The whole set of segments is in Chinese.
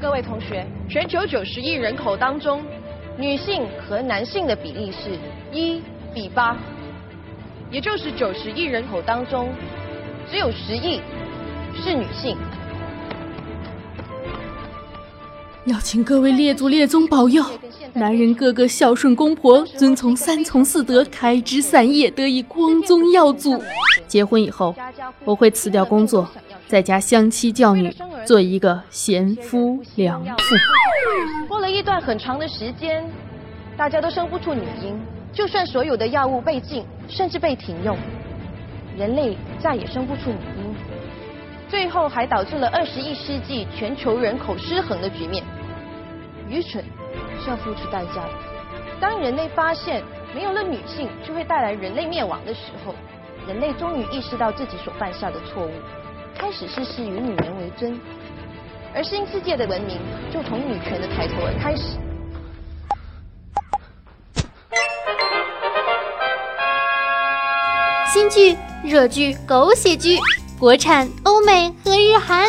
各位同学，全球九十亿人口当中，女性和男性的比例是一比八，也就是九十亿人口当中，只有十亿是女性。要请各位列祖列宗保佑，男人个个孝顺公婆，遵从三从四德，开枝散叶，得以光宗耀祖。结婚以后，我会辞掉工作，在家相妻教女，做一个贤夫良妇。过了一段很长的时间，大家都生不出女婴，就算所有的药物被禁，甚至被停用，人类再也生不出女婴，最后还导致了二十一世纪全球人口失衡的局面。愚蠢是要付出代价的。当人类发现没有了女性就会带来人类灭亡的时候，人类终于意识到自己所犯下的错误，开始事事以女人为尊，而新世界的文明就从女权的抬头而开始。新剧、热剧、狗血剧，国产、欧美和日韩，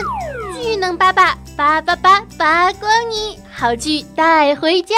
巨能八八八八八八光你，好剧带回家。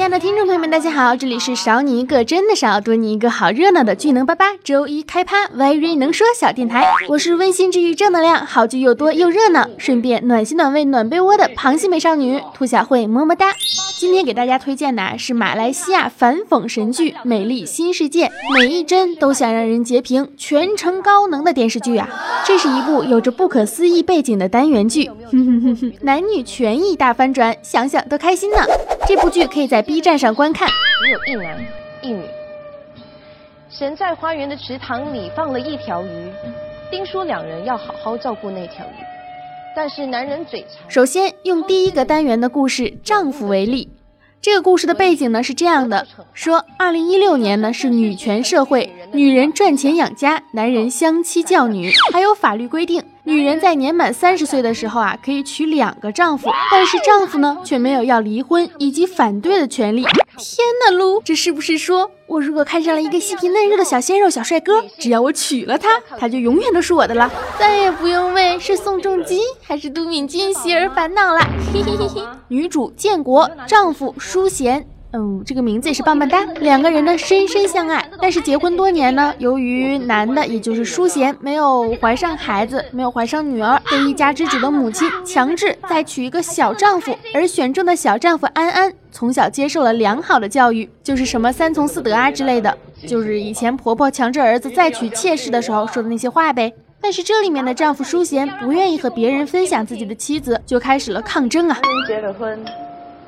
亲爱的听众朋友们，大家好，这里是少你一个真的少，多你一个好热闹的巨能八八周一开趴 very 能说小电台，我是温馨治愈正能量，好剧又多又热闹，顺便暖心暖胃暖被窝的螃蟹美少女兔小慧么么哒。今天给大家推荐的是马来西亚反讽神剧《美丽新世界》，每一帧都想让人截屏，全程高能的电视剧啊！这是一部有着不可思议背景的单元剧，哼哼哼哼，男女权益大翻转，想想都开心呢。这部剧可以在 B 站上观看。只有一男一女。神在花园的池塘里放了一条鱼，丁说两人要好好照顾那条鱼。但是男人嘴馋。首先用第一个单元的故事丈夫为例，这个故事的背景呢是这样的：说二零一六年呢是女权社会，女人赚钱养家，男人相妻教女，还有法律规定。女人在年满三十岁的时候啊，可以娶两个丈夫，但是丈夫呢，却没有要离婚以及反对的权利。天呐，噜，这是不是说我如果看上了一个细皮嫩肉的小鲜肉小帅哥，只要我娶了他，他就永远都是我的了，再也不用为是宋仲基还是都敏俊熙而烦恼了。嘿嘿嘿嘿，女主建国，丈夫淑贤。嗯，这个名字也是棒棒哒。两个人呢深深相爱，但是结婚多年呢，由于男的也就是淑贤没有怀上孩子，没有怀上女儿，被一家之主的母亲强制再娶一个小丈夫。而选中的小丈夫安安从小接受了良好的教育，就是什么三从四德啊之类的，就是以前婆婆强制儿子再娶妾室的时候说的那些话呗。但是这里面的丈夫淑贤不愿意和别人分享自己的妻子，就开始了抗争啊。结了婚。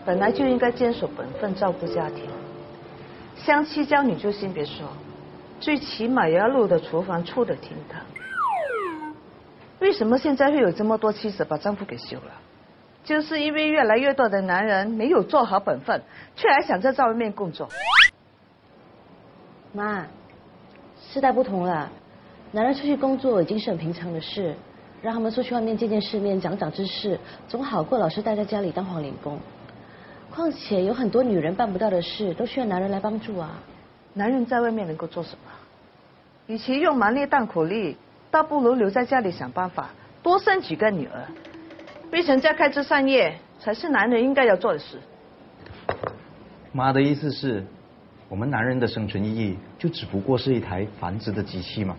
本来就应该坚守本分，照顾家庭。相妻教女就先别说，最起码也要入得厨房，出得厅堂。为什么现在会有这么多妻子把丈夫给休了？就是因为越来越多的男人没有做好本分，却还想着在外面工作。妈，时代不同了，男人出去工作已经是很平常的事，让他们出去外面见见世面，长长知识，总好过老是待在家里当黄脸工。况且有很多女人办不到的事，都需要男人来帮助啊。男人在外面能够做什么？与其用蛮力当苦力，倒不如留在家里想办法，多生几个女儿，为成家开枝散叶，才是男人应该要做的事。妈的意思是，我们男人的生存意义就只不过是一台繁殖的机器吗？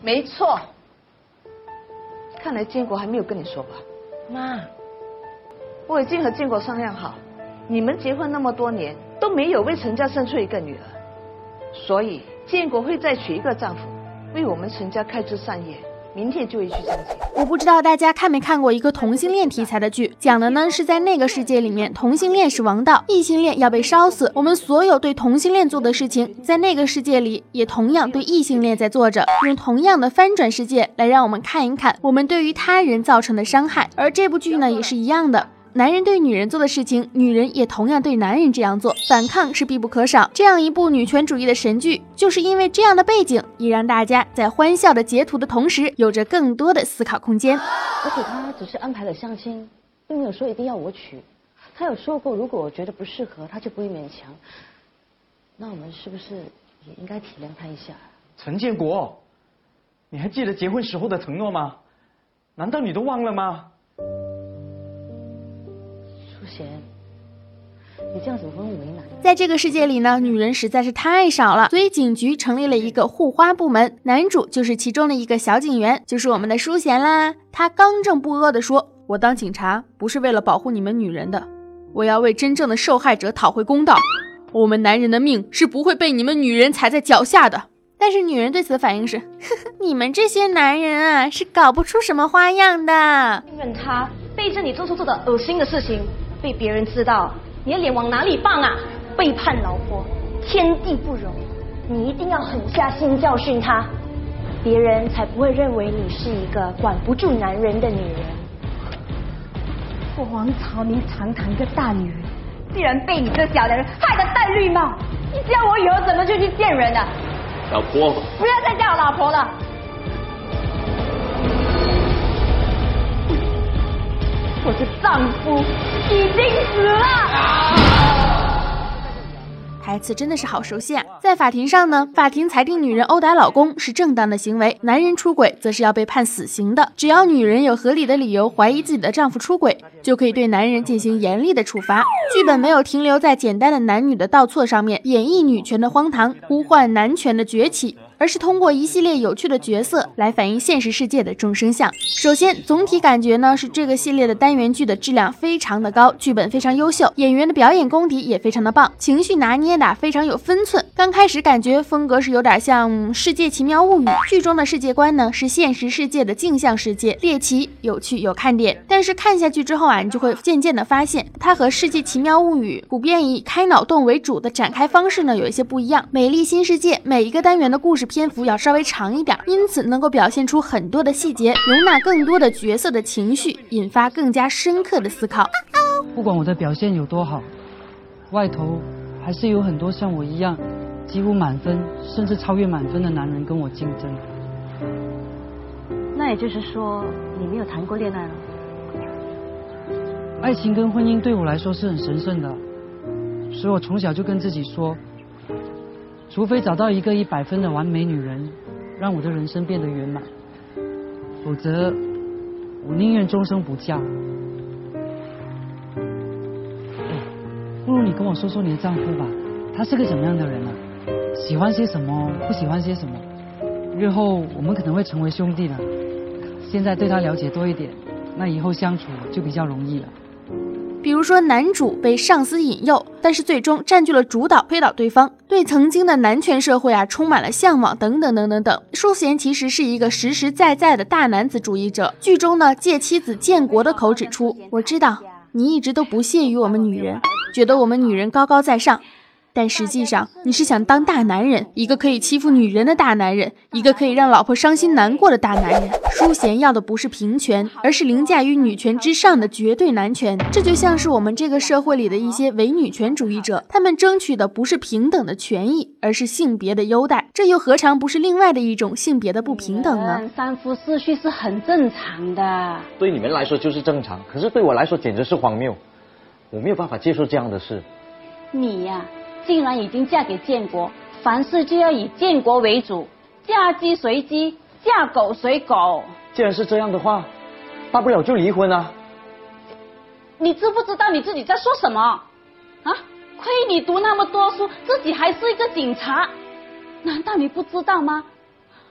没错。看来建国还没有跟你说吧？妈，我已经和建国商量好。你们结婚那么多年都没有为陈家生出一个女儿，所以建国会再娶一个丈夫，为我们陈家开枝散叶。明天就会去相亲。我不知道大家看没看过一个同性恋题材的剧，讲的呢是在那个世界里面，同性恋是王道，异性恋要被烧死。我们所有对同性恋做的事情，在那个世界里也同样对异性恋在做着，用同样的翻转世界来让我们看一看我们对于他人造成的伤害。而这部剧呢也是一样的。男人对女人做的事情，女人也同样对男人这样做，反抗是必不可少。这样一部女权主义的神剧，就是因为这样的背景，也让大家在欢笑的截图的同时，有着更多的思考空间。而且他只是安排了相亲，并没有说一定要我娶。他有说过，如果我觉得不适合，他就不会勉强。那我们是不是也应该体谅他一下？陈建国，你还记得结婚时候的承诺吗？难道你都忘了吗？淑贤，你这样子我会为难。在这个世界里呢，女人实在是太少了，所以警局成立了一个护花部门，男主就是其中的一个小警员，就是我们的淑贤啦。他刚正不阿地说：“我当警察不是为了保护你们女人的，我要为真正的受害者讨回公道。我们男人的命是不会被你们女人踩在脚下的。”但是女人对此的反应是：呵呵，你们这些男人啊，是搞不出什么花样的。他背着你做出做的恶心的事情，被别人知道，你的脸往哪里放啊？背叛老婆，天地不容，你一定要狠下心教训他，别人才不会认为你是一个管不住男人的女人。我王朝明堂堂一个大女人，竟然被你这小男人害得戴绿帽，你叫我以后怎么就去见人呢？老婆，不要再叫我老婆了。我的丈夫已经死了。台词真的是好熟悉啊！在法庭上呢，法庭裁定女人殴打老公是正当的行为，男人出轨则是要被判死刑的。只要女人有合理的理由怀疑自己的丈夫出轨，就可以对男人进行严厉的处罚。剧本没有停留在简单的男女的倒错上面，演绎女权的荒唐，呼唤男权的崛起。而是通过一系列有趣的角色来反映现实世界的众生相。首先，总体感觉呢是这个系列的单元剧的质量非常的高，剧本非常优秀，演员的表演功底也非常的棒，情绪拿捏的非常有分寸。刚开始感觉风格是有点像《世界奇妙物语》，剧中的世界观呢是现实世界的镜像世界，猎奇、有趣、有看点。但是看下去之后啊，你就会渐渐的发现，它和《世界奇妙物语》普遍以开脑洞为主的展开方式呢有一些不一样。美丽新世界每一个单元的故事。篇幅要稍微长一点，因此能够表现出很多的细节，容纳更多的角色的情绪，引发更加深刻的思考。不管我的表现有多好，外头还是有很多像我一样几乎满分，甚至超越满分的男人跟我竞争。那也就是说，你没有谈过恋爱了？爱情跟婚姻对我来说是很神圣的，所以我从小就跟自己说。除非找到一个一百分的完美女人，让我的人生变得圆满，否则我宁愿终生不嫁。不如你跟我说说你的丈夫吧，他是个怎么样的人啊？喜欢些什么？不喜欢些什么？日后我们可能会成为兄弟的，现在对他了解多一点，那以后相处就比较容易了。比如说，男主被上司引诱，但是最终占据了主导，推倒对方，对曾经的男权社会啊充满了向往，等等等等等。淑贤其实是一个实实在在的大男子主义者。剧中呢，借妻子建国的口指出：“我知道你一直都不屑于我们女人，觉得我们女人高高在上。”但实际上，你是想当大男人，一个可以欺负女人的大男人，一个可以让老婆伤心难过的大男人。淑贤要的不是平权，而是凌驾于女权之上的绝对男权。这就像是我们这个社会里的一些伪女权主义者，他们争取的不是平等的权益，而是性别的优待。这又何尝不是另外的一种性别的不平等呢？三夫四婿是很正常的，对你们来说就是正常，可是对我来说简直是荒谬。我没有办法接受这样的事。你呀。竟然已经嫁给建国，凡事就要以建国为主，嫁鸡随鸡，嫁狗随狗。既然是这样的话，大不了就离婚啊！你知不知道你自己在说什么？啊，亏你读那么多书，自己还是一个警察，难道你不知道吗？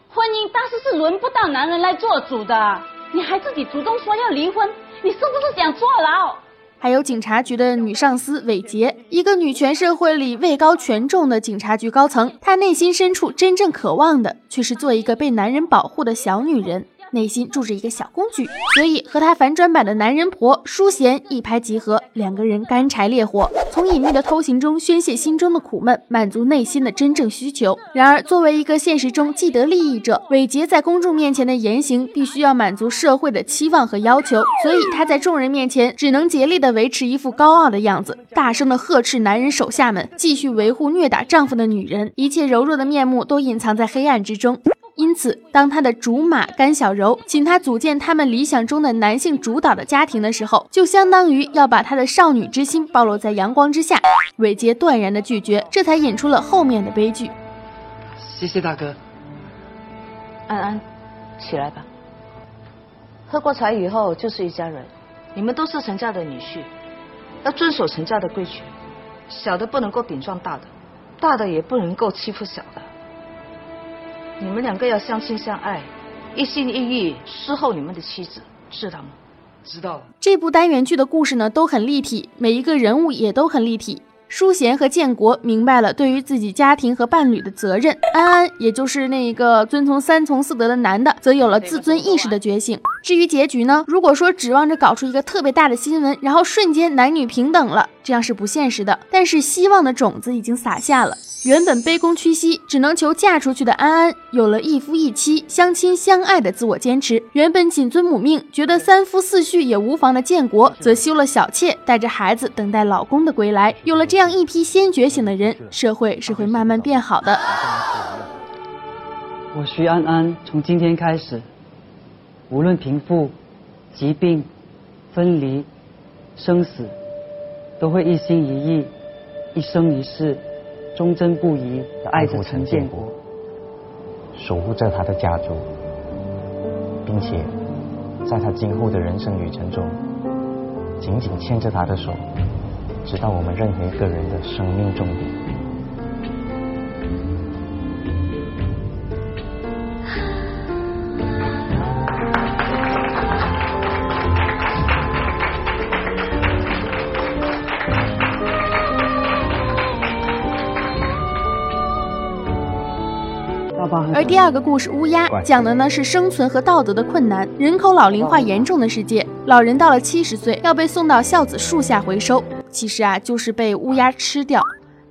婚姻大事是轮不到男人来做主的，你还自己主动说要离婚，你是不是想坐牢？还有警察局的女上司韦杰，一个女权社会里位高权重的警察局高层，她内心深处真正渴望的，却是做一个被男人保护的小女人。内心住着一个小公举，所以和他反转版的男人婆淑贤一拍即合，两个人干柴烈火，从隐秘的偷情中宣泄心中的苦闷，满足内心的真正需求。然而，作为一个现实中既得利益者，伟杰在公众面前的言行必须要满足社会的期望和要求，所以他在众人面前只能竭力的维持一副高傲的样子，大声的呵斥男人手下们，继续维护虐打丈夫的女人，一切柔弱的面目都隐藏在黑暗之中。因此，当他的竹马甘小柔请他组建他们理想中的男性主导的家庭的时候，就相当于要把他的少女之心暴露在阳光之下。伟杰断然的拒绝，这才引出了后面的悲剧。谢谢大哥。安安，起来吧。喝过茶以后就是一家人。你们都是陈家的女婿，要遵守陈家的规矩，小的不能够顶撞大的，大的也不能够欺负小的。你们两个要相亲相爱，一心一意侍候你们的妻子，知道吗？知道了。这部单元剧的故事呢都很立体，每一个人物也都很立体。淑贤和建国明白了对于自己家庭和伴侣的责任，安安也就是那一个遵从三从四德的男的，则有了自尊意识的觉醒。至于结局呢？如果说指望着搞出一个特别大的新闻，然后瞬间男女平等了，这样是不现实的。但是希望的种子已经撒下了。原本卑躬屈膝，只能求嫁出去的安安，有了一夫一妻、相亲相爱的自我坚持；原本谨遵母命，觉得三夫四婿也无妨的建国，则休了小妾，带着孩子等待老公的归来。有了这样一批先觉醒的人，社会是会慢慢变好的。我徐安安从今天开始，无论贫富、疾病、分离、生死，都会一心一意、一生一世。忠贞不移的爱着陈建国，守护着他的家族，并且在他今后的人生旅程中，紧紧牵着他的手，直到我们任何一个人的生命终点。第二个故事《乌鸦》讲的呢是生存和道德的困难。人口老龄化严重的世界，老人到了七十岁要被送到孝子树下回收，其实啊就是被乌鸦吃掉。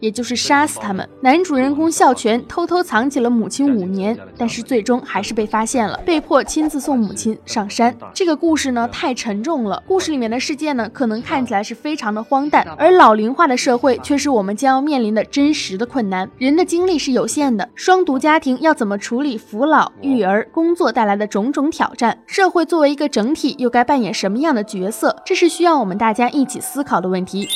也就是杀死他们。男主人公孝全偷偷藏起了母亲五年，但是最终还是被发现了，被迫亲自送母亲上山。这个故事呢太沉重了，故事里面的世界呢可能看起来是非常的荒诞，而老龄化的社会却是我们将要面临的真实的困难。人的精力是有限的，双独家庭要怎么处理扶老、育儿、工作带来的种种挑战？社会作为一个整体又该扮演什么样的角色？这是需要我们大家一起思考的问题。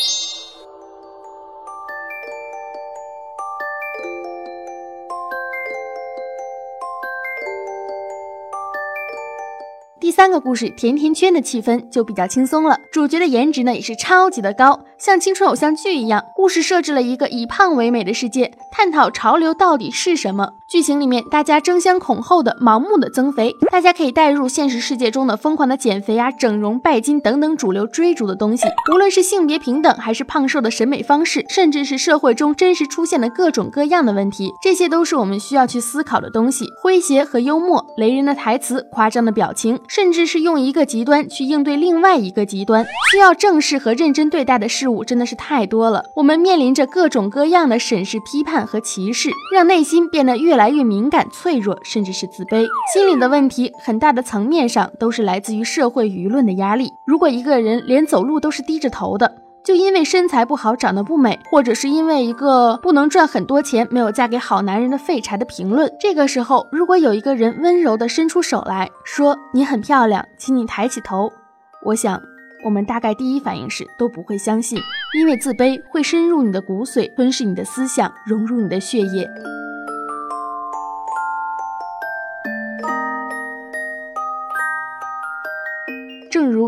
第三个故事，甜甜圈的气氛就比较轻松了。主角的颜值呢也是超级的高，像青春偶像剧一样。故事设置了一个以胖为美的世界，探讨潮流到底是什么。剧情里面大家争相恐后的盲目的增肥，大家可以带入现实世界中的疯狂的减肥啊、整容、拜金等等主流追逐的东西。无论是性别平等，还是胖瘦的审美方式，甚至是社会中真实出现的各种各样的问题，这些都是我们需要去思考的东西。诙谐和幽默，雷人的台词，夸张的表情，甚至是用一个极端去应对另外一个极端，需要正视和认真对待的事物真的是太多了。我们面临着各种各样的审视、批判和歧视，让内心变得越来越敏感、脆弱，甚至是自卑。心理的问题，很大的层面上都是来自于社会舆论的压力。如果一个人连走路都是低着头的，就因为身材不好、长得不美，或者是因为一个不能赚很多钱、没有嫁给好男人的废柴的评论，这个时候，如果有一个人温柔地伸出手来说：“你很漂亮，请你抬起头。”我想，我们大概第一反应是都不会相信，因为自卑会深入你的骨髓，吞噬你的思想，融入你的血液。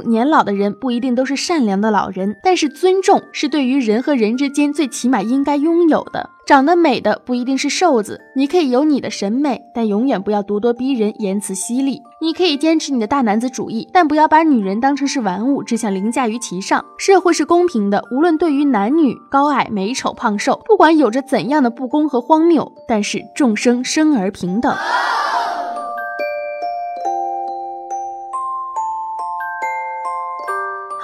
年老的人不一定都是善良的老人，但是尊重是对于人和人之间最起码应该拥有的。长得美的不一定是瘦子，你可以有你的审美，但永远不要咄咄逼人、言辞犀利。你可以坚持你的大男子主义，但不要把女人当成是玩物，只想凌驾于其上。社会是公平的，无论对于男女、高矮、美丑、胖瘦，不管有着怎样的不公和荒谬，但是众生生而平等。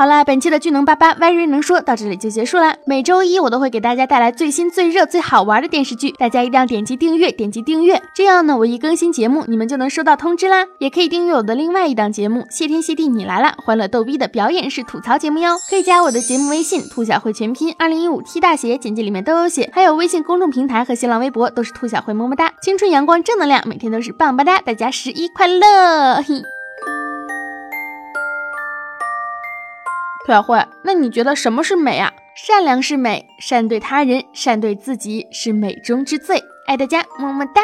好啦，本期的巨能八八 very 能说到这里就结束了。每周一我都会给大家带来最新、最热、最好玩的电视剧，大家一定要点击订阅，点击订阅，这样呢，我一更新节目，你们就能收到通知啦。也可以订阅我的另外一档节目《谢天谢地你来啦》，欢乐逗逼的表演式吐槽节目哟。可以加我的节目微信“兔小慧全拼二零一五 T 大写”，简介里面都有写。还有微信公众平台和新浪微博都是兔小慧么么哒，青春阳光正能量，每天都是棒棒哒，大家十一快乐！嘿。小慧，那你觉得什么是美啊？善良是美，善对他人，善对自己是美中之最。爱大家，么么哒。